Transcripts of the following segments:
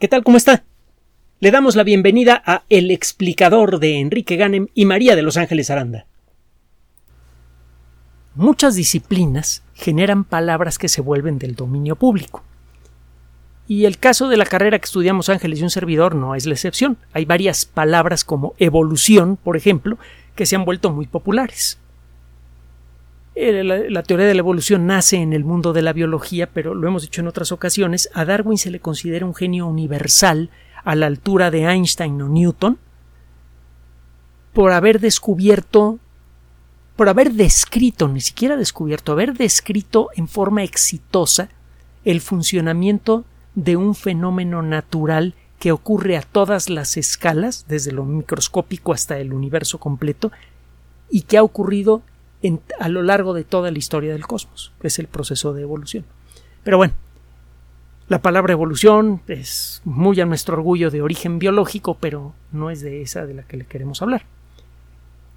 ¿Qué tal? ¿Cómo está? Le damos la bienvenida a El explicador de Enrique Ganem y María de Los Ángeles Aranda. Muchas disciplinas generan palabras que se vuelven del dominio público. Y el caso de la carrera que estudiamos Ángeles y un servidor no es la excepción. Hay varias palabras como evolución, por ejemplo, que se han vuelto muy populares. Eh, la, teoría de la evolución nace en el mundo de la biología, pero lo hemos dicho en otras ocasiones, a Darwin se le considera un genio universal a la altura de Einstein o Newton por haber descubierto, por haber descrito, ni siquiera descubierto, haber descrito en forma exitosa el funcionamiento de un fenómeno natural que ocurre a todas las escalas, desde lo microscópico hasta el universo completo, y que ha ocurrido a lo largo de toda la historia del cosmos, que es el proceso de evolución. Pero bueno, la palabra evolución es muy a nuestro orgullo de origen biológico, pero no es de esa de la que le queremos hablar.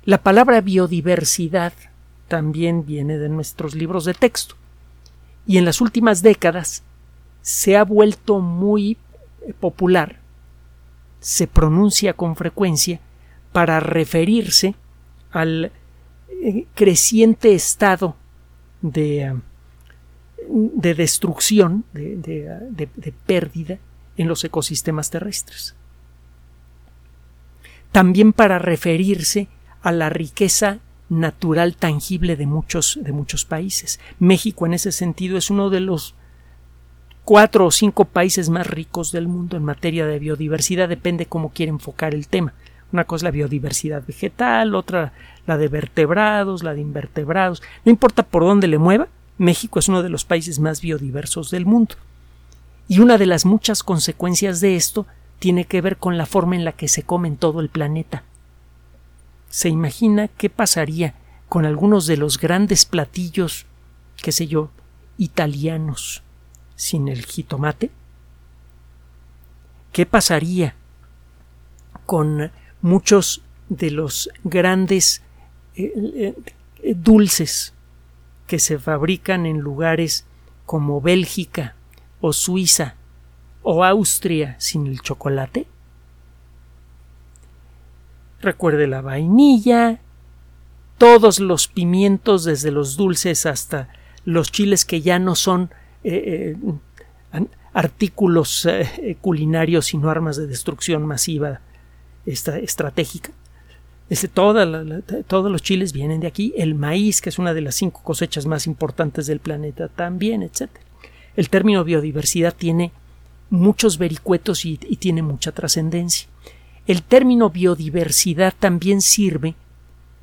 La palabra biodiversidad también viene de nuestros libros de texto y en las últimas décadas se ha vuelto muy popular, se pronuncia con frecuencia para referirse al eh, creciente estado de, eh, de destrucción, de, pérdida en los ecosistemas terrestres. También para referirse a la riqueza natural tangible de muchos, de muchos países. México en ese sentido es uno de los cuatro o cinco países más ricos del mundo en materia de biodiversidad, depende cómo quiere enfocar el tema. Una cosa es la biodiversidad vegetal, otra la de vertebrados, la de invertebrados. No importa por dónde le mueva, México es uno de los países más biodiversos del mundo. Y una de las muchas consecuencias de esto tiene que ver con la forma en la que se come en todo el planeta. ¿Se imagina qué pasaría con algunos de los grandes platillos, qué sé yo, italianos sin el jitomate? ¿Qué pasaría con muchos de los grandes eh, eh, dulces que se fabrican en lugares como Bélgica o Suiza o Austria sin el chocolate? Recuerde la vainilla, todos los pimientos desde los dulces hasta los chiles que ya no son eh, artículos culinarios sino armas de destrucción masiva esta, estratégica. todos los chiles vienen de aquí, el maíz, que es una de las cinco cosechas más importantes del planeta, también, etc. El término biodiversidad tiene muchos vericuetos y, tiene mucha trascendencia. El término biodiversidad también sirve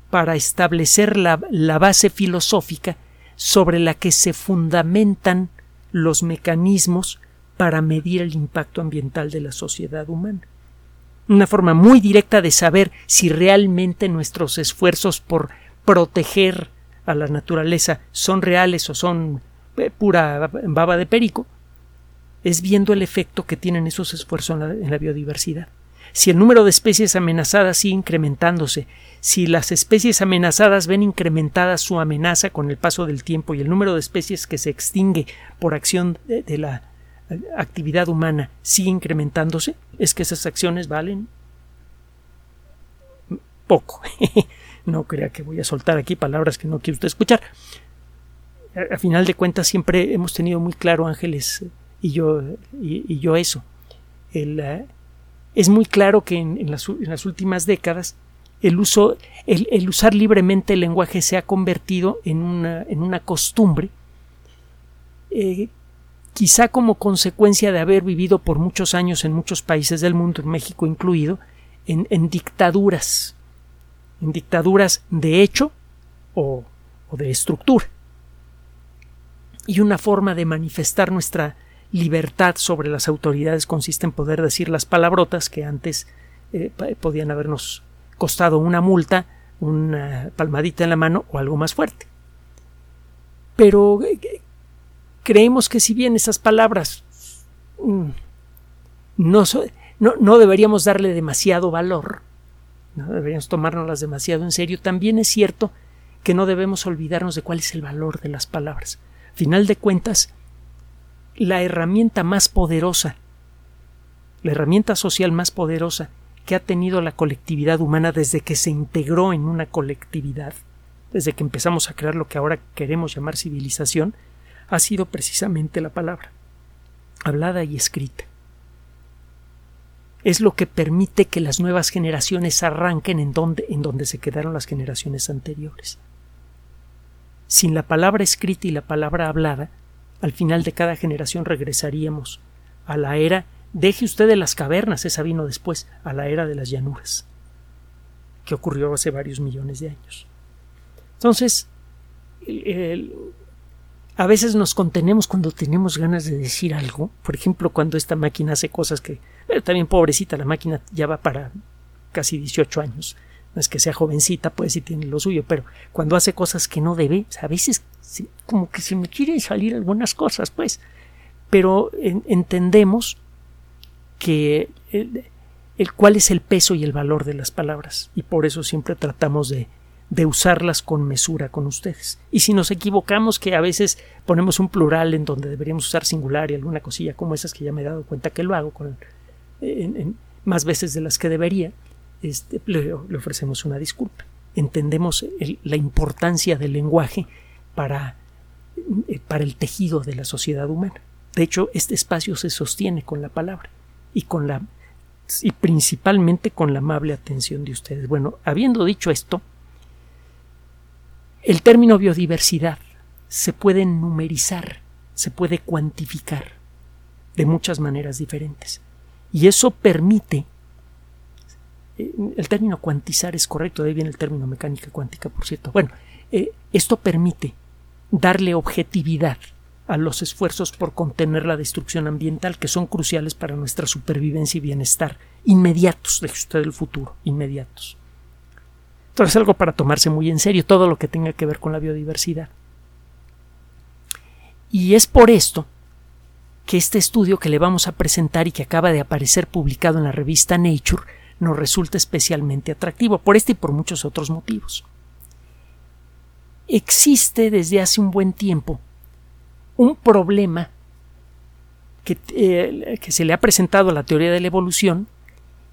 para establecer la, la base filosófica sobre la que se fundamentan los mecanismos para medir el impacto ambiental de la sociedad humana una forma muy directa de saber si realmente nuestros esfuerzos por proteger a la naturaleza son reales o son eh, pura baba de perico, es viendo el efecto que tienen esos esfuerzos en la, biodiversidad. Si el número de especies amenazadas sigue incrementándose, si las especies amenazadas ven incrementada su amenaza con el paso del tiempo y el número de especies que se extingue por acción de la actividad humana sigue incrementándose, es que esas acciones valen poco. no crea que voy a soltar aquí palabras que no quiere usted escuchar. A, final de cuentas siempre hemos tenido muy claro Ángeles y yo y, yo eso. Eh, es muy claro que en, las, últimas décadas el uso el, usar libremente el lenguaje se ha convertido en una, en una costumbre eh, quizá como consecuencia de haber vivido por muchos años en muchos países del mundo, en México incluido, en, dictaduras, en dictaduras de hecho o, o de estructura. Y una forma de manifestar nuestra libertad sobre las autoridades consiste en poder decir las palabrotas que antes eh, podían habernos costado una multa, una palmadita en la mano o algo más fuerte. Pero eh, creemos que si bien esas palabras mm, no, no, deberíamos darle demasiado valor, no deberíamos tomárnoslas demasiado en serio, también es cierto que no debemos olvidarnos de cuál es el valor de las palabras. Final de cuentas, la herramienta más poderosa la herramienta social más poderosa que ha tenido la colectividad humana desde que se integró en una colectividad, desde que empezamos a crear lo que ahora queremos llamar civilización, ha sido precisamente la palabra, hablada y escrita. Es lo que permite que las nuevas generaciones arranquen en donde, en donde se quedaron las generaciones anteriores. Sin la palabra escrita y la palabra hablada, al final de cada generación regresaríamos a la era Deje usted de las cavernas, esa vino después, a la era de las llanuras, que ocurrió hace varios millones de años. Entonces, a veces nos contenemos cuando tenemos ganas de decir algo. Por ejemplo, cuando esta máquina hace cosas que. Pero también pobrecita, la máquina ya va para casi 18 años. No es que sea jovencita, pues sí tiene lo suyo, pero cuando hace cosas que no debe, a veces como que se me quieren salir algunas cosas, pues. Pero entendemos que el, cuál es el peso y el valor de las palabras y por eso siempre tratamos de, de usarlas con mesura con ustedes. Y si nos equivocamos que a veces ponemos un plural en donde deberíamos usar singular y alguna cosilla como esas que ya me he dado cuenta que lo hago con, más veces de las que debería, este, le, ofrecemos una disculpa. Entendemos la importancia del lenguaje para, eh, para el tejido de la sociedad humana. De hecho, este espacio se sostiene con la palabra y con la y principalmente con la amable atención de ustedes. Bueno, habiendo dicho esto, el término biodiversidad se puede numerizar, se puede cuantificar de muchas maneras diferentes. Y eso permite eh, el término cuantizar es correcto, de ahí viene el término mecánica cuántica, por cierto. Bueno, eh, esto permite darle objetividad a los esfuerzos por contener la destrucción ambiental que son cruciales para nuestra supervivencia y bienestar inmediatos, de usted el futuro, inmediatos. Entonces es algo para tomarse muy en serio todo lo que tenga que ver con la biodiversidad. Y es por esto que este estudio que le vamos a presentar y que acaba de aparecer publicado en la revista Nature nos resulta especialmente atractivo, por este y por muchos otros motivos. Existe desde hace un buen tiempo un problema que, eh, que, se le ha presentado a la teoría de la evolución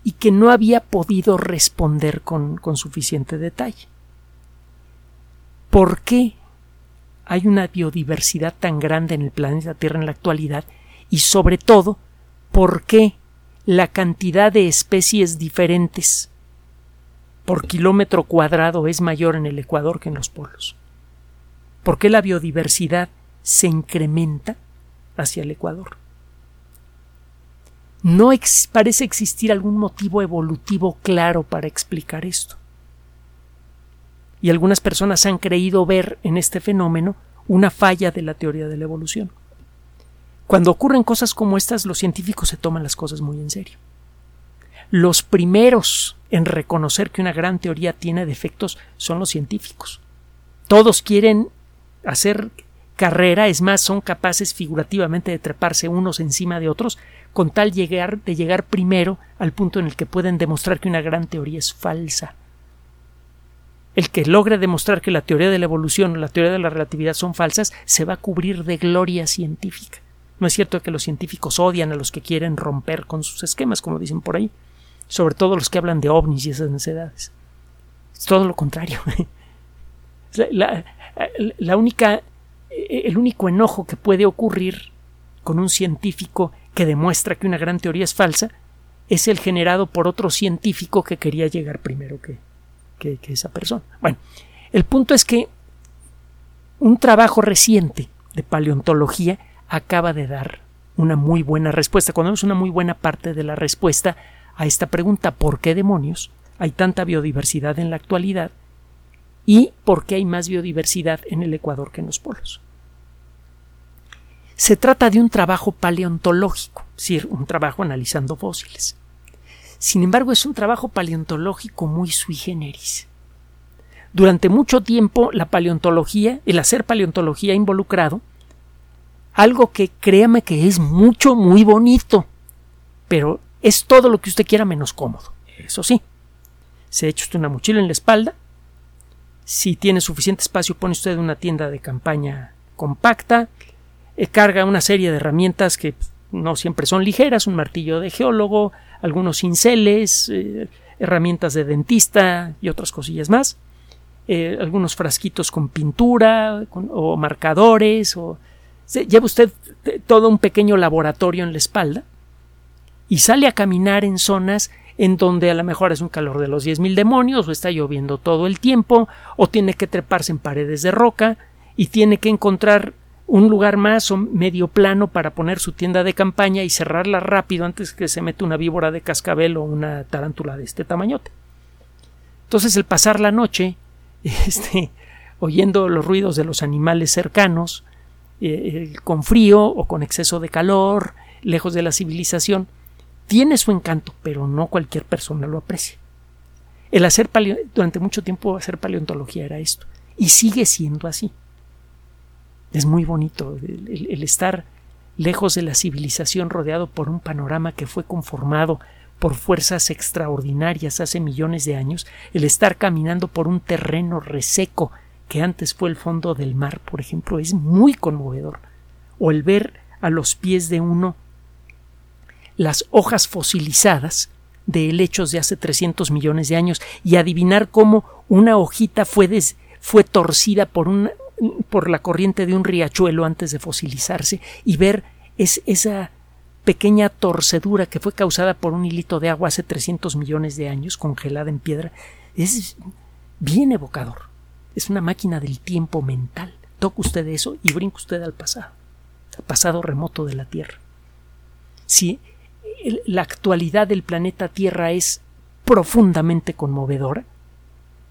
y que no había podido responder con, con suficiente detalle. ¿Por qué hay una biodiversidad tan grande en el planeta Tierra en la actualidad? Y sobre todo, ¿por qué la cantidad de especies diferentes por kilómetro cuadrado es mayor en el Ecuador que en los polos? ¿Por qué la biodiversidad se incrementa hacia el Ecuador. No parece existir algún motivo evolutivo claro para explicar esto. Y algunas personas han creído ver en este fenómeno una falla de la teoría de la evolución. Cuando ocurren cosas como estas, los científicos se toman las cosas muy en serio. Los primeros en reconocer que una gran teoría tiene defectos son los científicos. Todos quieren hacer carrera, es más, son capaces figurativamente de treparse unos encima de otros, con tal llegar, de llegar primero al punto en el que pueden demostrar que una gran teoría es falsa. El que logre demostrar que la teoría de la evolución o la teoría de la relatividad son falsas se va a cubrir de gloria científica. No es cierto que los científicos odian a los que quieren romper con sus esquemas, como dicen por ahí, sobre todo los que hablan de ovnis y esas necesidades. Es todo lo contrario. la, la única el único enojo que puede ocurrir con un científico que demuestra que una gran teoría es falsa es el generado por otro científico que quería llegar primero que, que, esa persona. Bueno, el punto es que un trabajo reciente de paleontología acaba de dar una muy buena respuesta, cuando es una muy buena parte de la respuesta a esta pregunta ¿por qué demonios hay tanta biodiversidad en la actualidad y por qué hay más biodiversidad en el Ecuador que en los polos. Se trata de un trabajo paleontológico, es decir, un trabajo analizando fósiles. Sin embargo, es un trabajo paleontológico muy sui generis. Durante mucho tiempo la paleontología, el hacer paleontología involucrado algo que créame que es mucho, muy bonito, pero es todo lo que usted quiera menos cómodo. Eso sí, se echa usted una mochila en la espalda, si tiene suficiente espacio, pone usted una tienda de campaña compacta, carga una serie de herramientas que no siempre son ligeras, un martillo de geólogo, algunos cinceles, eh, herramientas de dentista y otras cosillas más, eh, algunos frasquitos con pintura o marcadores, o lleva usted todo un pequeño laboratorio en la espalda y sale a caminar en zonas en donde a lo mejor es un calor de los 10.000 demonios, o está lloviendo todo el tiempo, o tiene que treparse en paredes de roca, y tiene que encontrar un lugar más o medio plano para poner su tienda de campaña y cerrarla rápido antes que se mete una víbora de cascabel o una tarántula de este tamañote. Entonces el pasar la noche, este, oyendo los ruidos de los animales cercanos, eh, con frío o con exceso de calor, lejos de la civilización, tiene su encanto, pero no cualquier persona lo aprecia. El hacer durante mucho tiempo hacer paleontología era esto, y sigue siendo así. Es muy bonito el, estar lejos de la civilización rodeado por un panorama que fue conformado por fuerzas extraordinarias hace millones de años, el estar caminando por un terreno reseco que antes fue el fondo del mar, por ejemplo, es muy conmovedor. O el ver a los pies de uno las hojas fosilizadas de helechos de hace 300 millones de años y adivinar cómo una hojita fue, fue torcida por, un, por la corriente de un riachuelo antes de fosilizarse y ver es, esa pequeña torcedura que fue causada por un hilito de agua hace 300 millones de años congelada en piedra es bien evocador. Es una máquina del tiempo mental. Toca usted eso y brinca usted al pasado, al pasado remoto de la Tierra. Si la actualidad del planeta Tierra es profundamente conmovedora,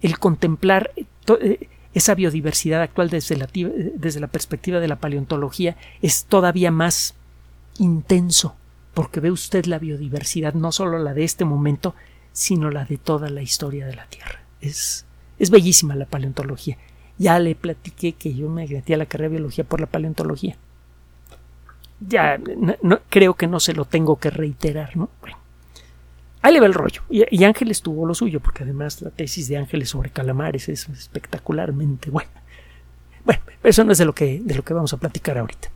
el contemplar eh, esa biodiversidad actual desde la, desde la perspectiva de la paleontología es todavía más intenso, porque ve usted la biodiversidad, no solo la de este momento, sino la de toda la historia de la Tierra. Es, es bellísima la paleontología. Ya le platiqué que yo me metí a la carrera de biología por la paleontología. Ya no, creo que no se lo tengo que reiterar, ¿no? Bueno, Ahí le va el rollo. Y, Ángeles tuvo lo suyo, porque además la tesis de Ángeles sobre calamares es espectacularmente buena. Bueno, eso no es de lo que, de lo que vamos a platicar ahorita.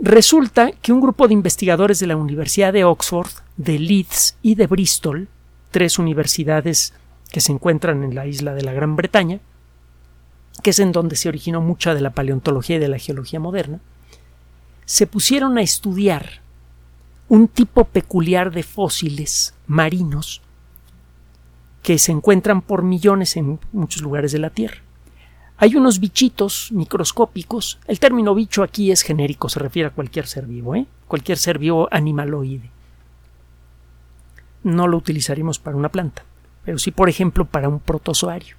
Resulta que un grupo de investigadores de la Universidad de Oxford, de Leeds y de Bristol, tres universidades que se encuentran en la isla de la Gran Bretaña, que es en donde se originó mucha de la paleontología y de la geología moderna, se pusieron a estudiar un tipo peculiar de fósiles marinos que se encuentran por millones en muchos lugares de la Tierra. Hay unos bichitos microscópicos. El término bicho aquí es genérico, se refiere a cualquier ser vivo, ¿eh? cualquier ser vivo animaloide. No lo utilizaremos para una planta, pero sí, por ejemplo, para un protozoario.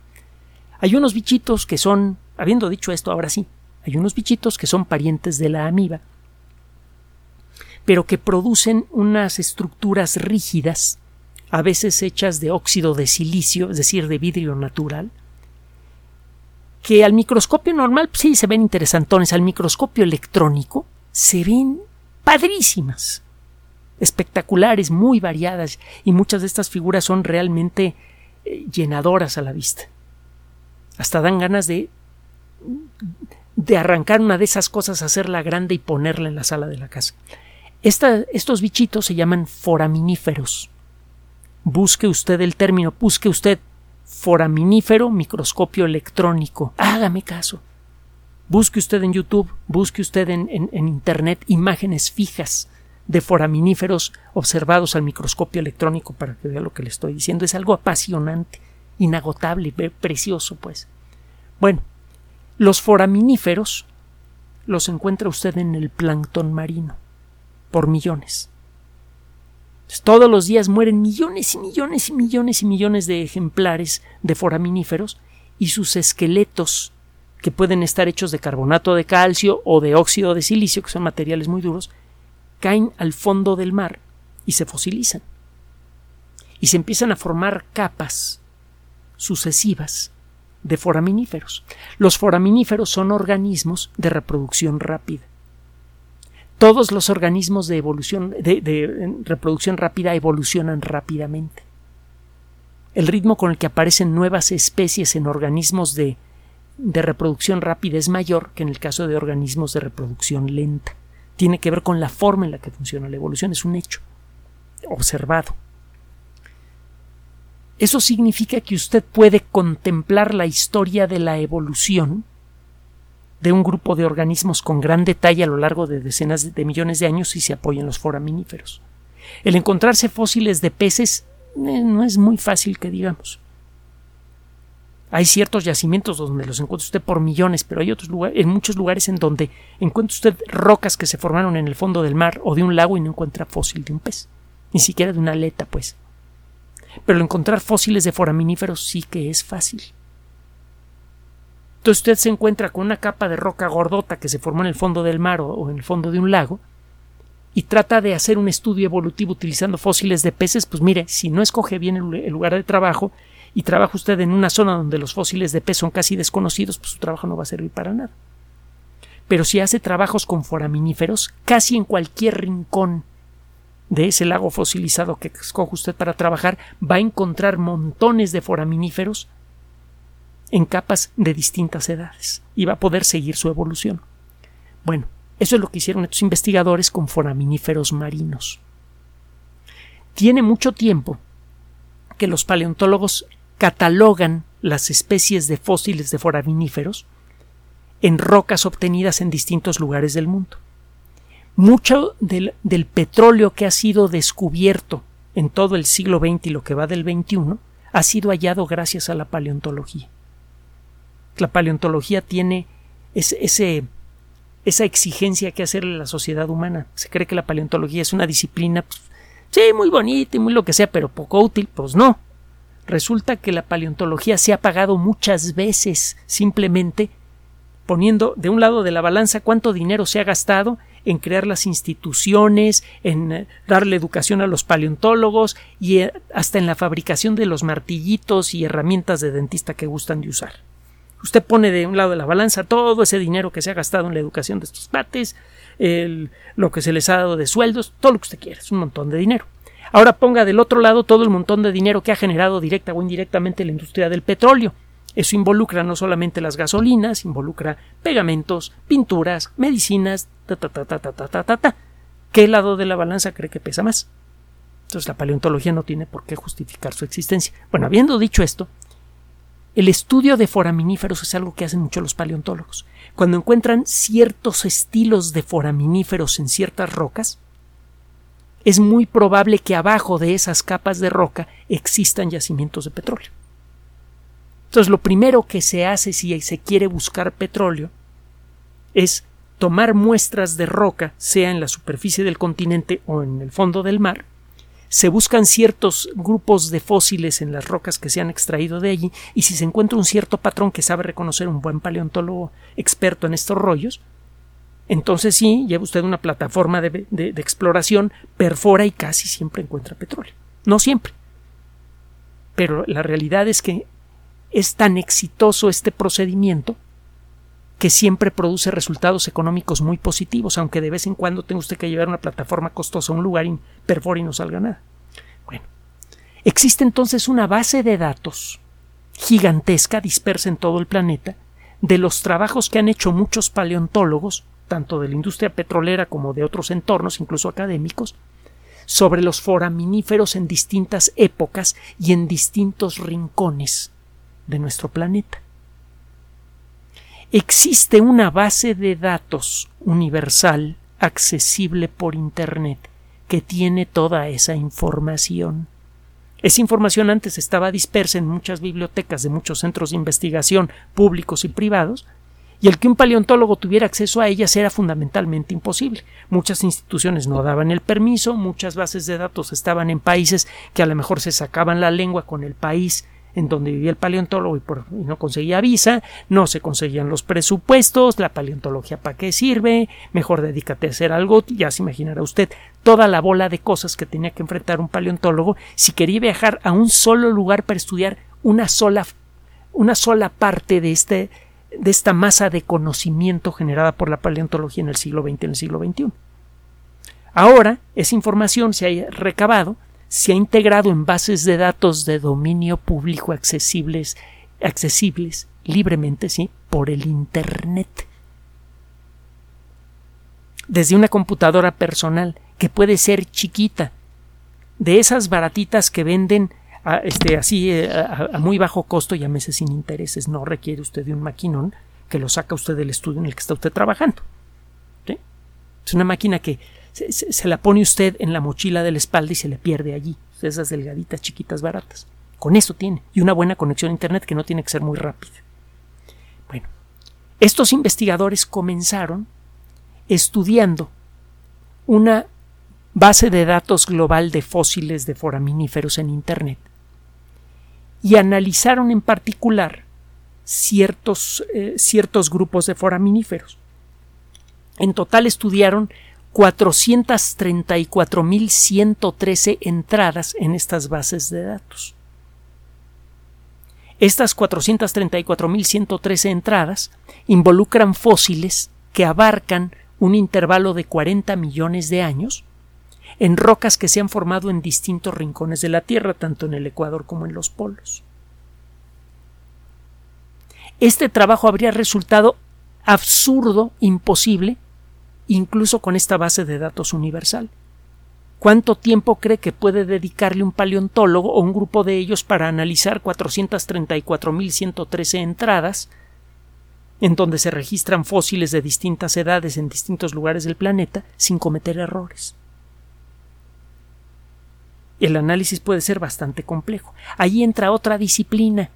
Hay unos bichitos que son, habiendo dicho esto ahora sí, hay unos bichitos que son parientes de la amiba pero que producen unas estructuras rígidas, a veces hechas de óxido de silicio, es decir, de vidrio natural, que al microscopio normal pues sí se ven interesantones, al microscopio electrónico se ven padrísimas, espectaculares, muy variadas, y muchas de estas figuras son realmente eh, llenadoras a la vista. Hasta dan ganas de de arrancar una de esas cosas, hacerla grande y ponerla en la sala de la casa estos bichitos se llaman foraminíferos. Busque usted el término, busque usted foraminífero microscopio electrónico. Hágame caso. Busque usted en YouTube, busque usted en, en Internet imágenes fijas de foraminíferos observados al microscopio electrónico para que vea lo que le estoy diciendo. Es algo apasionante, inagotable, precioso, pues. Bueno, los foraminíferos los encuentra usted en el plancton marino por millones. todos los días mueren millones y millones y millones y millones de ejemplares de foraminíferos y sus esqueletos, que pueden estar hechos de carbonato de calcio o de óxido de silicio, que son materiales muy duros, caen al fondo del mar y se fosilizan. Y se empiezan a formar capas sucesivas de foraminíferos. Los foraminíferos son organismos de reproducción rápida todos los organismos de evolución de, reproducción rápida evolucionan rápidamente. El ritmo con el que aparecen nuevas especies en organismos de, de reproducción rápida es mayor que en el caso de organismos de reproducción lenta. tiene que ver con la forma en la que funciona la evolución, es un hecho observado. Eso significa que usted puede contemplar la historia de la evolución de un grupo de organismos con gran detalle a lo largo de decenas de millones de años si se apoyan los foraminíferos. El encontrarse fósiles de peces eh, no es muy fácil que digamos. Hay ciertos yacimientos donde los encuentra usted por millones, pero hay otros lugares, en muchos lugares en donde encuentra usted rocas que se formaron en el fondo del mar o de un lago y no encuentra fósil de un pez, ni siquiera de una aleta, pues. Pero encontrar fósiles de foraminíferos sí que es fácil. Entonces usted se encuentra con una capa de roca gordota que se formó en el fondo del mar o en el fondo de un lago y trata de hacer un estudio evolutivo utilizando fósiles de peces, pues mire, si no escoge bien el lugar de trabajo, y trabaja usted en una zona donde los fósiles de pez son casi desconocidos, pues su trabajo no va a servir para nada. Pero si hace trabajos con foraminíferos, casi en cualquier rincón de ese lago fosilizado que escoge usted para trabajar, va a encontrar montones de foraminíferos en capas de distintas edades y va a poder seguir su evolución. Bueno, eso es lo que hicieron estos investigadores con foraminíferos marinos. Tiene mucho tiempo que los paleontólogos catalogan las especies de fósiles de foraminíferos en rocas obtenidas en distintos lugares del mundo. Mucho del, petróleo que ha sido descubierto en todo el siglo XX y lo que va del XXI ha sido hallado gracias a la paleontología. La paleontología tiene ese, esa exigencia que hacerle a la sociedad humana. Se cree que la paleontología es una disciplina, pues, sí, muy bonita y muy lo que sea, pero poco útil. Pues no. Resulta que la paleontología se ha pagado muchas veces simplemente poniendo de un lado de la balanza cuánto dinero se ha gastado en crear las instituciones, en eh, darle educación a los paleontólogos y eh, hasta en la fabricación de los martillitos y herramientas de dentista que gustan de usar. Usted pone de un lado de la balanza todo ese dinero que se ha gastado en la educación de estos pates, lo que se les ha dado de sueldos, todo lo que usted quiera, es un montón de dinero. Ahora ponga del otro lado todo el montón de dinero que ha generado directa o indirectamente la industria del petróleo. Eso involucra no solamente las gasolinas, involucra pegamentos, pinturas, medicinas, ta ta ta ta ta ta ta ta. ¿Qué lado de la balanza cree que pesa más? Entonces la paleontología no tiene por qué justificar su existencia. Bueno, habiendo dicho esto, el estudio de foraminíferos es algo que hacen mucho los paleontólogos. Cuando encuentran ciertos estilos de foraminíferos en ciertas rocas, es muy probable que abajo de esas capas de roca existan yacimientos de petróleo. Entonces, lo primero que se hace si se quiere buscar petróleo es tomar muestras de roca, sea en la superficie del continente o en el fondo del mar, se buscan ciertos grupos de fósiles en las rocas que se han extraído de allí y si se encuentra un cierto patrón que sabe reconocer un buen paleontólogo experto en estos rollos, entonces sí, lleva usted una plataforma de, exploración, perfora y casi siempre encuentra petróleo. No siempre. Pero la realidad es que es tan exitoso este procedimiento que siempre produce resultados económicos muy positivos, aunque de vez en cuando tenga usted que llevar una plataforma costosa a un lugar y perfora y no salga nada. Bueno, existe entonces una base de datos gigantesca dispersa en todo el planeta de los trabajos que han hecho muchos paleontólogos tanto de la industria petrolera como de otros entornos, incluso académicos, sobre los foraminíferos en distintas épocas y en distintos rincones de nuestro planeta. Existe una base de datos universal accesible por Internet que tiene toda esa información. Esa información antes estaba dispersa en muchas bibliotecas de muchos centros de investigación públicos y privados, y el que un paleontólogo tuviera acceso a ellas era fundamentalmente imposible. Muchas instituciones no daban el permiso, muchas bases de datos estaban en países que a lo mejor se sacaban la lengua con el país en donde vivía el paleontólogo y, no conseguía visa, no se conseguían los presupuestos, la paleontología para qué sirve, mejor dedícate a hacer algo, ya se imaginará usted toda la bola de cosas que tenía que enfrentar un paleontólogo si quería viajar a un solo lugar para estudiar una sola una sola parte de este de esta masa de conocimiento generada por la paleontología en el siglo XX y en el siglo XXI. Ahora, esa información se ha recabado, se ha integrado en bases de datos de dominio público accesibles, accesibles libremente, sí, por el Internet. desde una computadora personal, que puede ser chiquita, de esas baratitas que venden a, este, así eh, a, muy bajo costo y a meses sin intereses. No requiere usted de un maquinón que lo saca usted del estudio en el que está usted trabajando. Es una máquina que se, la pone usted en la mochila de la espalda y se le pierde allí. Esas delgaditas, chiquitas, baratas. Con eso tiene. Y una buena conexión a Internet que no tiene que ser muy rápida. Bueno, estos investigadores comenzaron estudiando una base de datos global de fósiles de foraminíferos en Internet y analizaron en particular ciertos, eh, ciertos grupos de foraminíferos. En total estudiaron 434.113 entradas en estas bases de datos. Estas 434.113 entradas involucran fósiles que abarcan un intervalo de 40 millones de años en rocas que se han formado en distintos rincones de la Tierra, tanto en el Ecuador como en los polos. Este trabajo habría resultado absurdo, imposible, incluso con esta base de datos universal. ¿Cuánto tiempo cree que puede dedicarle un paleontólogo o un grupo de ellos para analizar 434.113 entradas en donde se registran fósiles de distintas edades en distintos lugares del planeta sin cometer errores? El análisis puede ser bastante complejo. Ahí entra otra disciplina,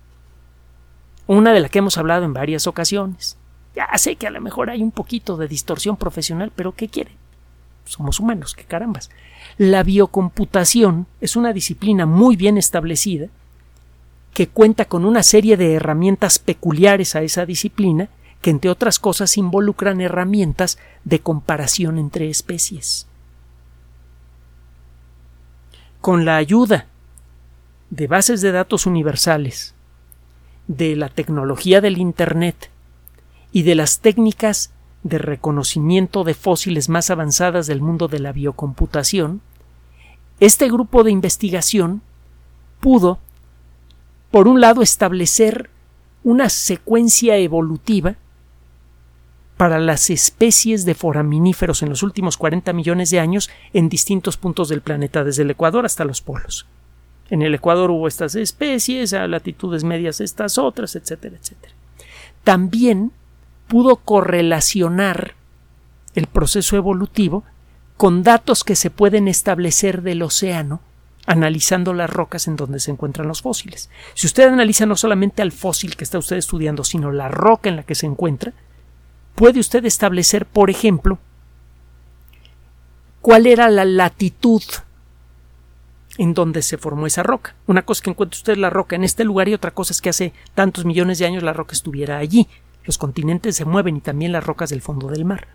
una de la que hemos hablado en varias ocasiones. Ya sé que a lo mejor hay un poquito de distorsión profesional, pero ¿qué quiere? Somos humanos, qué carambas. La biocomputación es una disciplina muy bien establecida que cuenta con una serie de herramientas peculiares a esa disciplina que entre otras cosas involucran herramientas de comparación entre especies. Con la ayuda de bases de datos universales, de la tecnología del Internet y de las técnicas de reconocimiento de fósiles más avanzadas del mundo de la biocomputación, este grupo de investigación pudo, por un lado, establecer una secuencia evolutiva para las especies de foraminíferos en los últimos 40 millones de años en distintos puntos del planeta, desde el Ecuador hasta los polos. En el Ecuador hubo estas especies, a latitudes medias estas otras, etcétera, etcétera. También pudo correlacionar el proceso evolutivo con datos que se pueden establecer del océano analizando las rocas en donde se encuentran los fósiles. Si usted analiza no solamente al fósil que está usted estudiando, sino la roca en la que se encuentra, puede usted establecer, por ejemplo, cuál era la latitud en donde se formó esa roca. Una cosa es que encuentre usted la roca en este lugar y otra cosa es que hace tantos millones de años la roca estuviera allí. Los continentes se mueven y también las rocas del fondo del mar.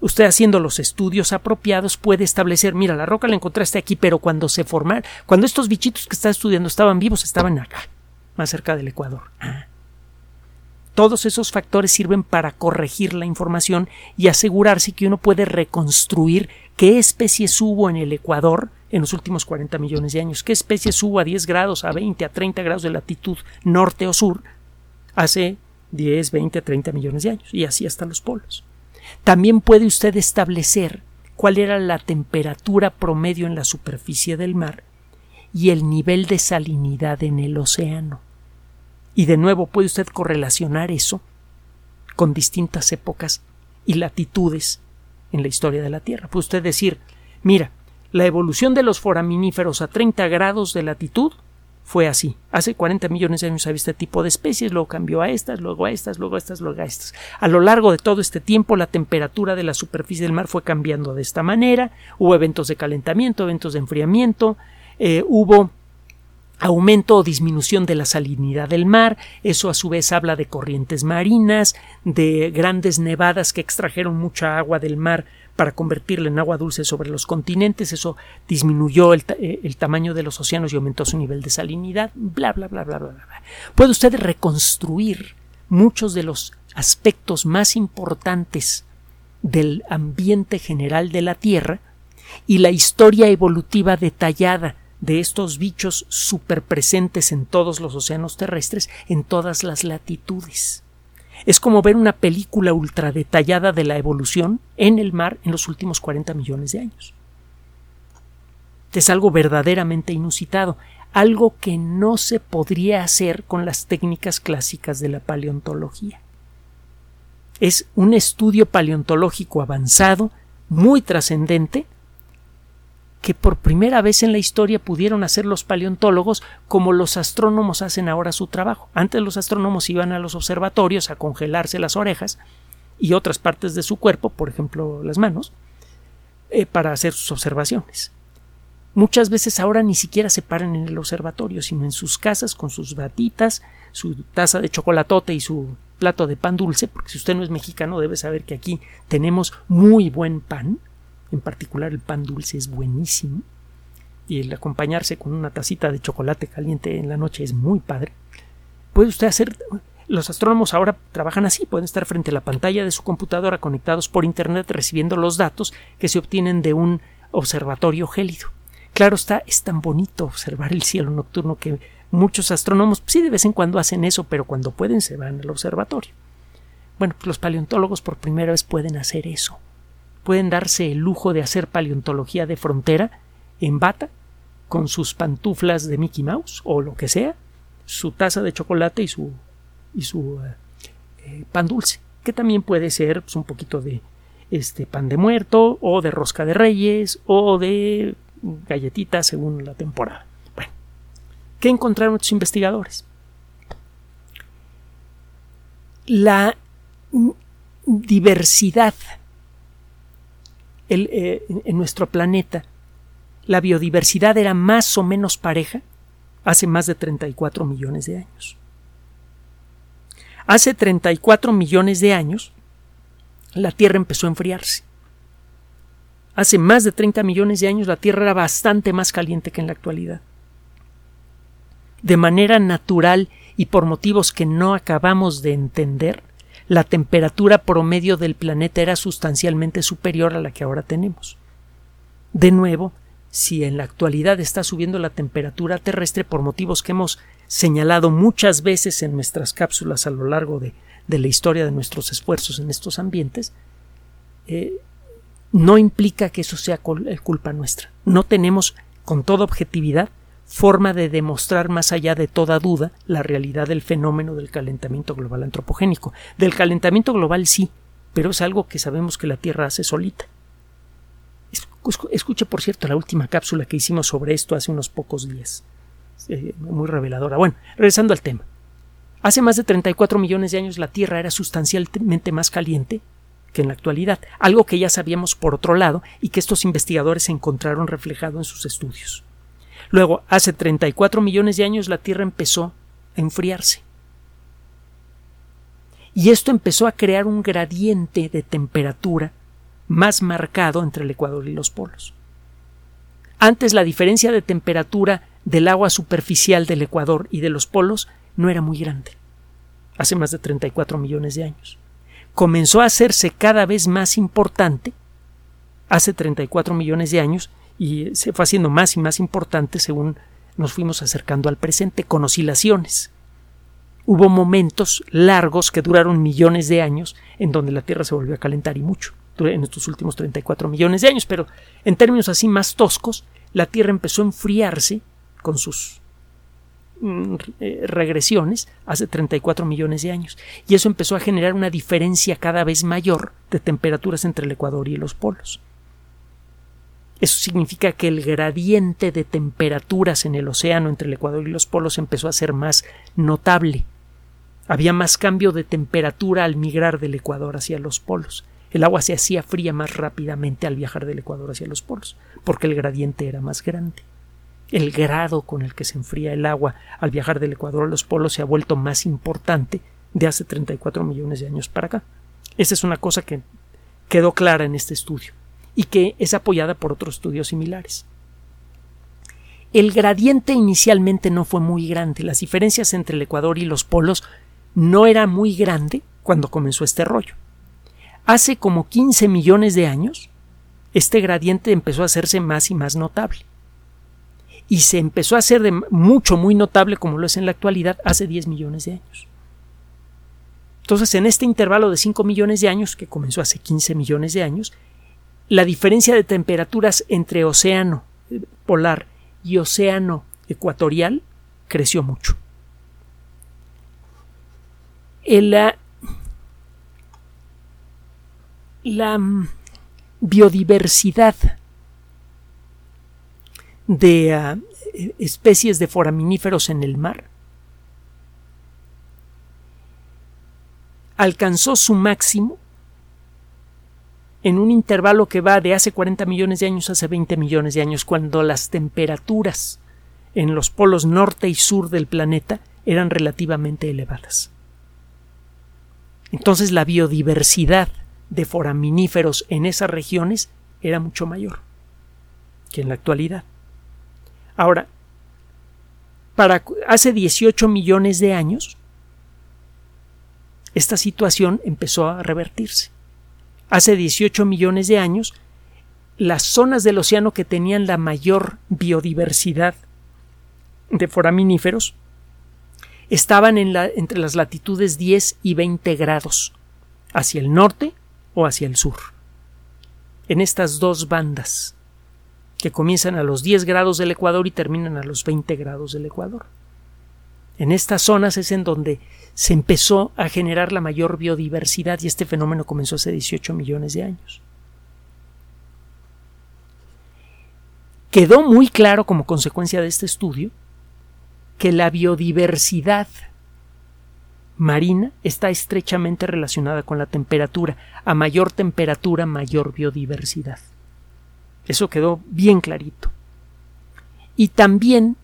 Usted haciendo los estudios apropiados puede establecer, mira, la roca la encontraste aquí, pero cuando se formaron, cuando estos bichitos que está estudiando estaban vivos, estaban acá, más cerca del Ecuador. Ah. Todos esos factores sirven para corregir la información y asegurarse que uno puede reconstruir qué especies hubo en el Ecuador en los últimos 40 millones de años, qué especies hubo a 10 grados, a 20, a 30 grados de latitud norte o sur hace 10, 20, 30 millones de años y así hasta los polos. También puede usted establecer cuál era la temperatura promedio en la superficie del mar y el nivel de salinidad en el océano. Y de nuevo puede usted correlacionar eso con distintas épocas y latitudes en la historia de la Tierra. Puede usted decir, mira, la evolución de los foraminíferos a 30 grados de latitud fue así. Hace 40 millones de años había este tipo de especies, luego cambió a estas, luego a estas, luego a estas, luego a estas. A lo largo de todo este tiempo la temperatura de la superficie del mar fue cambiando de esta manera, hubo eventos de calentamiento, eventos de enfriamiento, eh, hubo aumento o disminución de la salinidad del mar, eso a su vez habla de corrientes marinas, de grandes nevadas que extrajeron mucha agua del mar para convertirla en agua dulce sobre los continentes, eso disminuyó el, eh, el, tamaño de los océanos y aumentó su nivel de salinidad, bla, bla, bla, bla, bla, bla. Puede usted reconstruir muchos de los aspectos más importantes del ambiente general de la Tierra y la historia evolutiva detallada de estos bichos superpresentes en todos los océanos terrestres, en todas las latitudes. Es como ver una película ultra detallada de la evolución en el mar en los últimos 40 millones de años. Es algo verdaderamente inusitado, algo que no se podría hacer con las técnicas clásicas de la paleontología. Es un estudio paleontológico avanzado, muy trascendente, que por primera vez en la historia pudieron hacer los paleontólogos como los astrónomos hacen ahora su trabajo. Antes los astrónomos iban a los observatorios a congelarse las orejas y otras partes de su cuerpo, por ejemplo las manos, eh, para hacer sus observaciones. Muchas veces ahora ni siquiera se paran en el observatorio, sino en sus casas con sus batitas, su taza de chocolatote y su plato de pan dulce, porque si usted no es mexicano debe saber que aquí tenemos muy buen pan, en particular el pan dulce es buenísimo, y el acompañarse con una tacita de chocolate caliente en la noche es muy padre. Puede usted hacer los astrónomos ahora trabajan así, pueden estar frente a la pantalla de su computadora conectados por Internet recibiendo los datos que se obtienen de un observatorio gélido. Claro está, es tan bonito observar el cielo nocturno que Muchos astrónomos sí de vez en cuando hacen eso, pero cuando pueden se van al observatorio. Bueno, pues los paleontólogos por primera vez pueden hacer eso. Pueden darse el lujo de hacer paleontología de frontera en bata, con sus pantuflas de Mickey Mouse o lo que sea, su taza de chocolate y su, y su eh, eh, pan dulce, que también puede ser pues, un poquito de este pan de muerto o de rosca de reyes o de galletitas según la temporada. ¿Qué encontraron estos investigadores? La diversidad eh, en nuestro planeta, la biodiversidad era más o menos pareja hace más de 34 millones de años. Hace 34 millones de años, la Tierra empezó a enfriarse. Hace más de 30 millones de años la Tierra era bastante más caliente que en la actualidad de manera natural y por motivos que no acabamos de entender, la temperatura promedio del planeta era sustancialmente superior a la que ahora tenemos. De nuevo, si en la actualidad está subiendo la temperatura terrestre por motivos que hemos señalado muchas veces en nuestras cápsulas a lo largo de, la historia de nuestros esfuerzos en estos ambientes, eh, no implica que eso sea culpa nuestra. No tenemos con toda objetividad forma de demostrar más allá de toda duda la realidad del fenómeno del calentamiento global antropogénico. Del calentamiento global sí, pero es algo que sabemos que la Tierra hace solita. Escuche, por cierto, la última cápsula que hicimos sobre esto hace unos pocos días. Eh, muy reveladora. Bueno, regresando al tema. Hace más de 34 millones de años la Tierra era sustancialmente más caliente que en la actualidad, algo que ya sabíamos por otro lado y que estos investigadores encontraron reflejado en sus estudios. Luego, hace 34 millones de años la Tierra empezó a enfriarse. Y esto empezó a crear un gradiente de temperatura más marcado entre el Ecuador y los polos. Antes la diferencia de temperatura del agua superficial del Ecuador y de los polos no era muy grande, hace más de 34 millones de años. Comenzó a hacerse cada vez más importante hace 34 millones de años y se fue haciendo más y más importante según nos fuimos acercando al presente con oscilaciones. Hubo momentos largos que duraron millones de años en donde la Tierra se volvió a calentar y mucho, en estos últimos 34 millones de años, pero en términos así más toscos, la Tierra empezó a enfriarse con sus mm, eh, regresiones hace 34 millones de años y eso empezó a generar una diferencia cada vez mayor de temperaturas entre el Ecuador y los polos. Eso significa que el gradiente de temperaturas en el océano entre el Ecuador y los polos empezó a ser más notable. Había más cambio de temperatura al migrar del Ecuador hacia los polos. El agua se hacía fría más rápidamente al viajar del Ecuador hacia los polos, porque el gradiente era más grande. El grado con el que se enfría el agua al viajar del Ecuador a los polos se ha vuelto más importante de hace 34 millones de años para acá. Esa es una cosa que quedó clara en este estudio y que es apoyada por otros estudios similares. El gradiente inicialmente no fue muy grande, las diferencias entre el Ecuador y los polos no era muy grande cuando comenzó este rollo. Hace como 15 millones de años, este gradiente empezó a hacerse más y más notable. Y se empezó a hacer de mucho, muy notable como lo es en la actualidad hace 10 millones de años. Entonces, en este intervalo de 5 millones de años, que comenzó hace 15 millones de años, la diferencia de temperaturas entre océano polar y océano ecuatorial creció mucho. La, la biodiversidad de ah, especies de foraminíferos en el mar alcanzó su máximo en un intervalo que va de hace 40 millones de años a hace 20 millones de años, cuando las temperaturas en los polos norte y sur del planeta eran relativamente elevadas. Entonces la biodiversidad de foraminíferos en esas regiones era mucho mayor que en la actualidad. Ahora, para hace 18 millones de años, esta situación empezó a revertirse. Hace 18 millones de años, las zonas del océano que tenían la mayor biodiversidad de foraminíferos estaban entre las latitudes 10 y 20 grados, hacia el norte o hacia el sur. En estas dos bandas, que comienzan a los 10 grados del Ecuador y terminan a los 20 grados del Ecuador. En estas zonas es en donde se empezó a generar la mayor biodiversidad y este fenómeno comenzó hace 18 millones de años. Quedó muy claro como consecuencia de este estudio que la biodiversidad marina está estrechamente relacionada con la temperatura. A mayor temperatura, mayor biodiversidad. Eso quedó bien clarito. Y también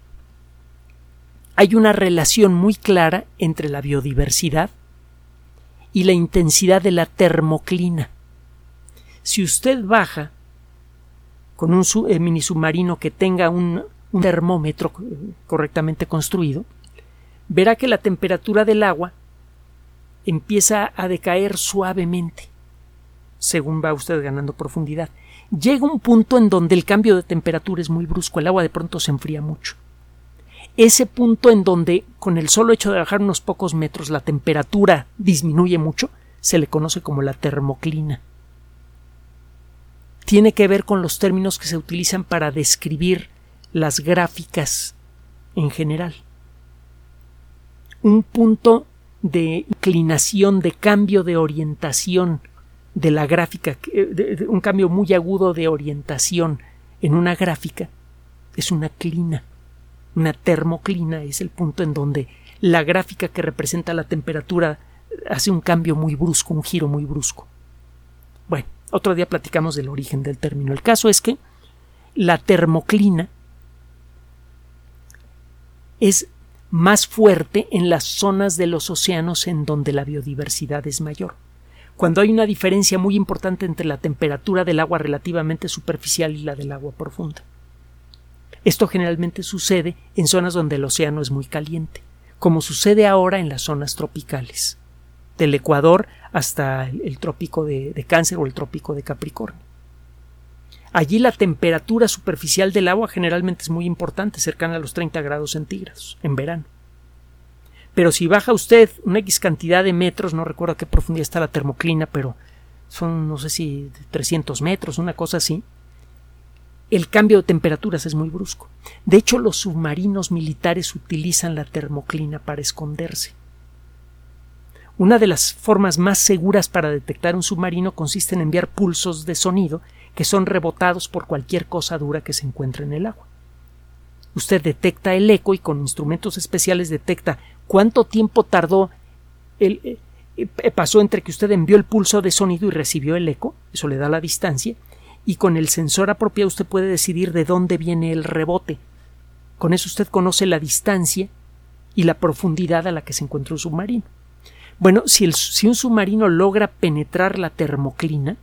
hay una relación muy clara entre la biodiversidad y la intensidad de la termoclina. Si usted baja con un eh, mini submarino que tenga un, un termómetro correctamente construido, verá que la temperatura del agua empieza a decaer suavemente según va usted ganando profundidad. Llega un punto en donde el cambio de temperatura es muy brusco, el agua de pronto se enfría mucho ese punto en donde con el solo hecho de bajar unos pocos metros la temperatura disminuye mucho, se le conoce como la termoclina. Tiene que ver con los términos que se utilizan para describir las gráficas en general. Un punto de inclinación, de cambio de orientación de la gráfica, un cambio muy agudo de orientación en una gráfica, es una clina. Una termoclina es el punto en donde la gráfica que representa la temperatura hace un cambio muy brusco, un giro muy brusco. Bueno, otro día platicamos del origen del término. El caso es que la termoclina es más fuerte en las zonas de los océanos en donde la biodiversidad es mayor. Cuando hay una diferencia muy importante entre la temperatura del agua relativamente superficial y la del agua profunda. Esto generalmente sucede en zonas donde el océano es muy caliente, como sucede ahora en las zonas tropicales, del Ecuador hasta el, trópico de, de Cáncer o el trópico de Capricornio. Allí la temperatura superficial del agua generalmente es muy importante, cercana a los 30 grados centígrados en verano. Pero si baja usted una X cantidad de metros, no recuerdo a qué profundidad está la termoclina, pero son no sé si 300 metros, una cosa así, el cambio de temperaturas es muy brusco. De hecho, los submarinos militares utilizan la termoclina para esconderse. Una de las formas más seguras para detectar un submarino consiste en enviar pulsos de sonido que son rebotados por cualquier cosa dura que se encuentre en el agua. Usted detecta el eco y con instrumentos especiales detecta cuánto tiempo tardó el, eh, eh, pasó entre que usted envió el pulso de sonido y recibió el eco, eso le da la distancia, y con el sensor apropiado usted puede decidir de dónde viene el rebote. Con eso usted conoce la distancia y la profundidad a la que se encuentra un submarino. Bueno, si, un submarino logra penetrar la termoclina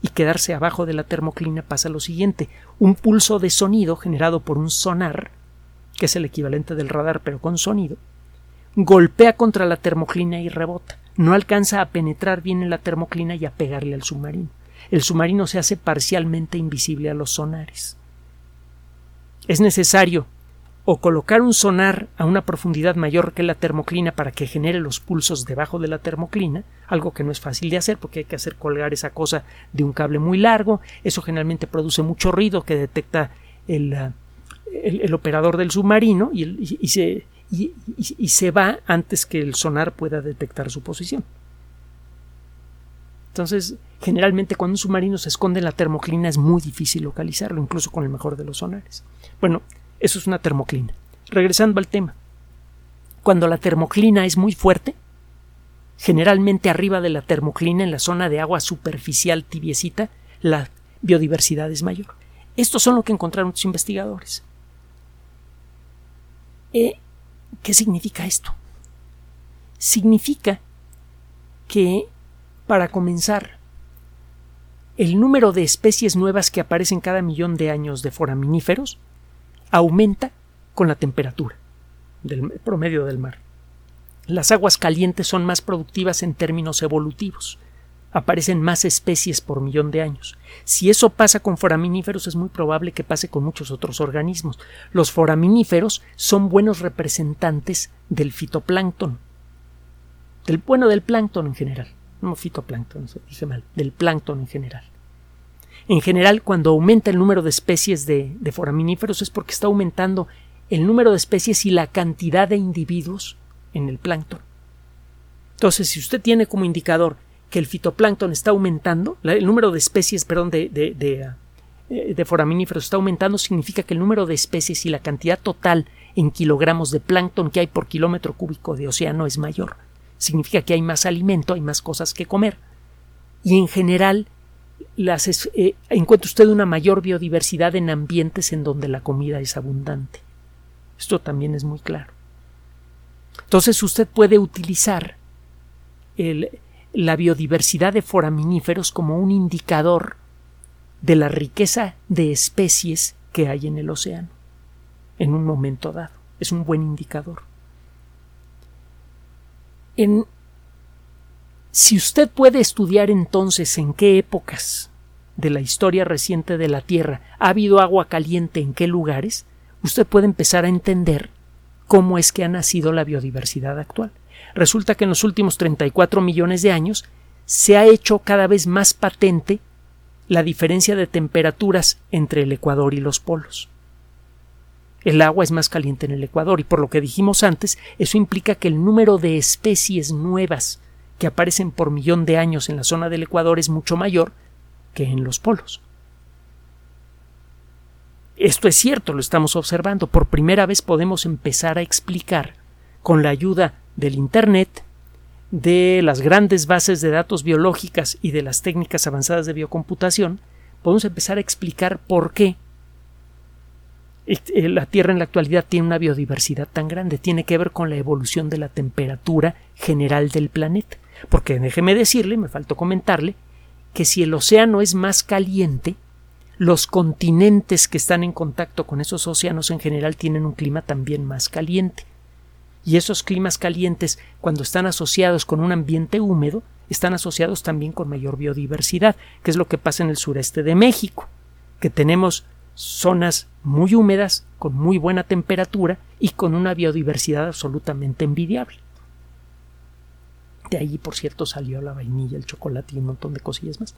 y quedarse abajo de la termoclina pasa lo siguiente un pulso de sonido generado por un sonar, que es el equivalente del radar pero con sonido, golpea contra la termoclina y rebota. No alcanza a penetrar bien en la termoclina y a pegarle al submarino el submarino se hace parcialmente invisible a los sonares. Es necesario o colocar un sonar a una profundidad mayor que la termoclina para que genere los pulsos debajo de la termoclina, algo que no es fácil de hacer porque hay que hacer colgar esa cosa de un cable muy largo, eso generalmente produce mucho ruido que detecta el, uh, el, operador del submarino y, se, y se va antes que el sonar pueda detectar su posición. Entonces, generalmente cuando un submarino se esconde en la termoclina es muy difícil localizarlo, incluso con el mejor de los sonares. Bueno, eso es una termoclina. Regresando al tema. Cuando la termoclina es muy fuerte, generalmente arriba de la termoclina, en la zona de agua superficial tibiecita, la biodiversidad es mayor. Estos son lo que encontraron los investigadores. Eh, ¿Qué significa esto? Significa que, para comenzar, el número de especies nuevas que aparecen cada millón de años de foraminíferos aumenta con la temperatura del promedio del mar. Las aguas calientes son más productivas en términos evolutivos. Aparecen más especies por millón de años. Si eso pasa con foraminíferos, es muy probable que pase con muchos otros organismos. Los foraminíferos son buenos representantes del fitoplancton. Del bueno del plancton en general. No fitoplancton, se dice mal, del plancton en general. En general, cuando aumenta el número de especies de, foraminíferos es porque está aumentando el número de especies y la cantidad de individuos en el plancton. Entonces, si usted tiene como indicador que el fitoplancton está aumentando, el número de especies, perdón, de, de, de, eh, de, foraminíferos está aumentando, significa que el número de especies y la cantidad total en kilogramos de plancton que hay por kilómetro cúbico de océano es mayor. Significa que hay más alimento, hay más cosas que comer. Y en general, las, eh, encuentra usted una mayor biodiversidad en ambientes en donde la comida es abundante. Esto también es muy claro. Entonces usted puede utilizar la biodiversidad de foraminíferos como un indicador de la riqueza de especies que hay en el océano en un momento dado. Es un buen indicador. Si usted puede estudiar entonces en qué épocas de la historia reciente de la Tierra ha habido agua caliente en qué lugares, usted puede empezar a entender cómo es que ha nacido la biodiversidad actual. Resulta que en los últimos 34 millones de años se ha hecho cada vez más patente la diferencia de temperaturas entre el Ecuador y los polos. El agua es más caliente en el Ecuador y por lo que dijimos antes, eso implica que el número de especies nuevas que aparecen por millón de años en la zona del Ecuador es mucho mayor que en los polos. Esto es cierto, lo estamos observando. Por primera vez podemos empezar a explicar, con la ayuda del Internet, de las grandes bases de datos biológicas y de las técnicas avanzadas de biocomputación, podemos empezar a explicar por qué la Tierra en la actualidad tiene una biodiversidad tan grande. Tiene que ver con la evolución de la temperatura general del planeta. Porque déjeme decirle, me faltó comentarle, que si el océano es más caliente, los continentes que están en contacto con esos océanos en general tienen un clima también más caliente. Y esos climas calientes, cuando están asociados con un ambiente húmedo, están asociados también con mayor biodiversidad, que es lo que pasa en el sureste de México, que tenemos zonas muy húmedas, con muy buena temperatura y con una biodiversidad absolutamente envidiable. De ahí, por cierto, salió la vainilla, el chocolate y un montón de cosillas más.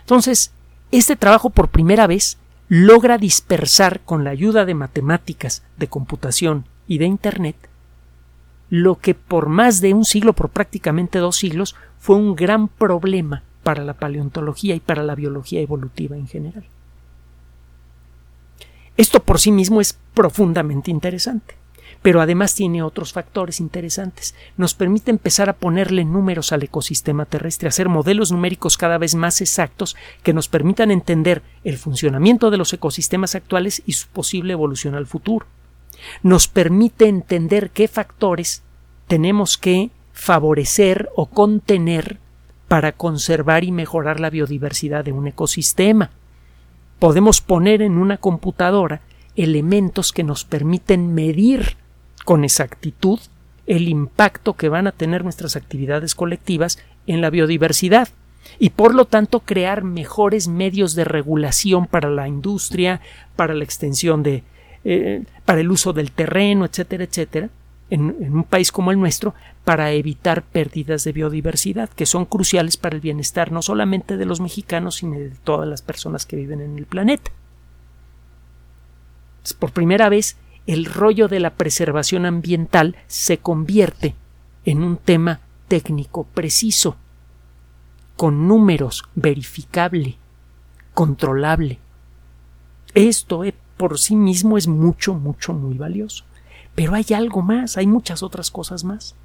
Entonces, este trabajo por primera vez logra dispersar con la ayuda de matemáticas, de computación y de Internet lo que por más de un siglo, por prácticamente dos siglos, fue un gran problema para la paleontología y para la biología evolutiva en general. Esto por sí mismo es profundamente interesante pero además tiene otros factores interesantes. Nos permite empezar a ponerle números al ecosistema terrestre, hacer modelos numéricos cada vez más exactos que nos permitan entender el funcionamiento de los ecosistemas actuales y su posible evolución al futuro. Nos permite entender qué factores tenemos que favorecer o contener para conservar y mejorar la biodiversidad de un ecosistema. Podemos poner en una computadora elementos que nos permiten medir con exactitud el impacto que van a tener nuestras actividades colectivas en la biodiversidad y por lo tanto crear mejores medios de regulación para la industria, para la extensión de, eh, para el uso del terreno, etcétera, etcétera, en, un país como el nuestro, para evitar pérdidas de biodiversidad, que son cruciales para el bienestar no solamente de los mexicanos, sino de todas las personas que viven en el planeta. Por primera vez, el rollo de la preservación ambiental se convierte en un tema técnico preciso, con números, verificable, controlable. Esto por sí mismo es mucho, mucho, muy valioso. Pero hay algo más, hay muchas otras cosas más.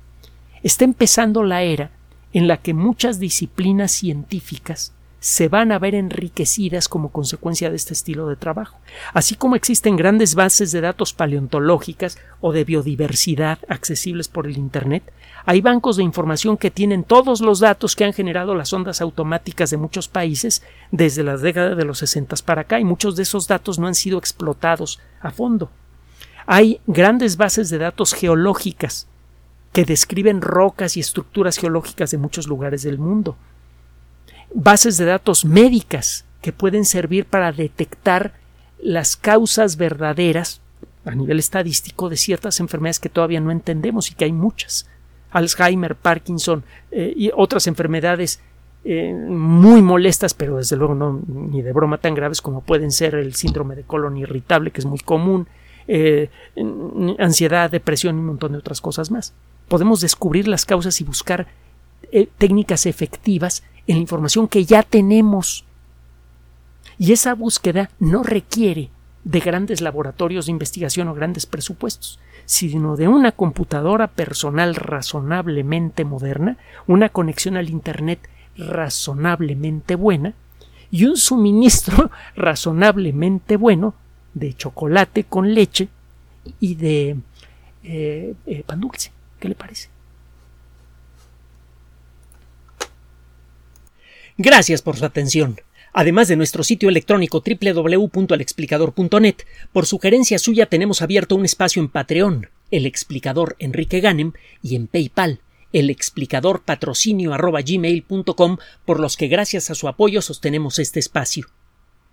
Está empezando la era en la que muchas disciplinas científicas se van a ver enriquecidas como consecuencia de este estilo de trabajo. Así como existen grandes bases de datos paleontológicas o de biodiversidad accesibles por el Internet, hay bancos de información que tienen todos los datos que han generado las ondas automáticas de muchos países desde la década de los 60 para acá y muchos de esos datos no han sido explotados a fondo. Hay grandes bases de datos geológicas que describen rocas y estructuras geológicas de muchos lugares del mundo bases de datos médicas que pueden servir para detectar las causas verdaderas a nivel estadístico de ciertas enfermedades que todavía no entendemos y que hay muchas. Alzheimer, Parkinson eh, y otras enfermedades eh, muy molestas, pero desde luego no ni de broma tan graves como pueden ser el síndrome de colon irritable, que es muy común, eh, ansiedad, depresión y un montón de otras cosas más. Podemos descubrir las causas y buscar técnicas efectivas en la información que ya tenemos. Y esa búsqueda no requiere de grandes laboratorios de investigación o grandes presupuestos, sino de una computadora personal razonablemente moderna, una conexión al Internet razonablemente buena y un suministro razonablemente bueno de chocolate con leche y de eh, eh, pan dulce. ¿Qué le parece? Gracias por su atención. Además de nuestro sitio electrónico www.alexplicador.net, por sugerencia suya tenemos abierto un espacio en Patreon, el explicador Enrique Ganem, y en PayPal, el explicador patrocinio por los que gracias a su apoyo sostenemos este espacio.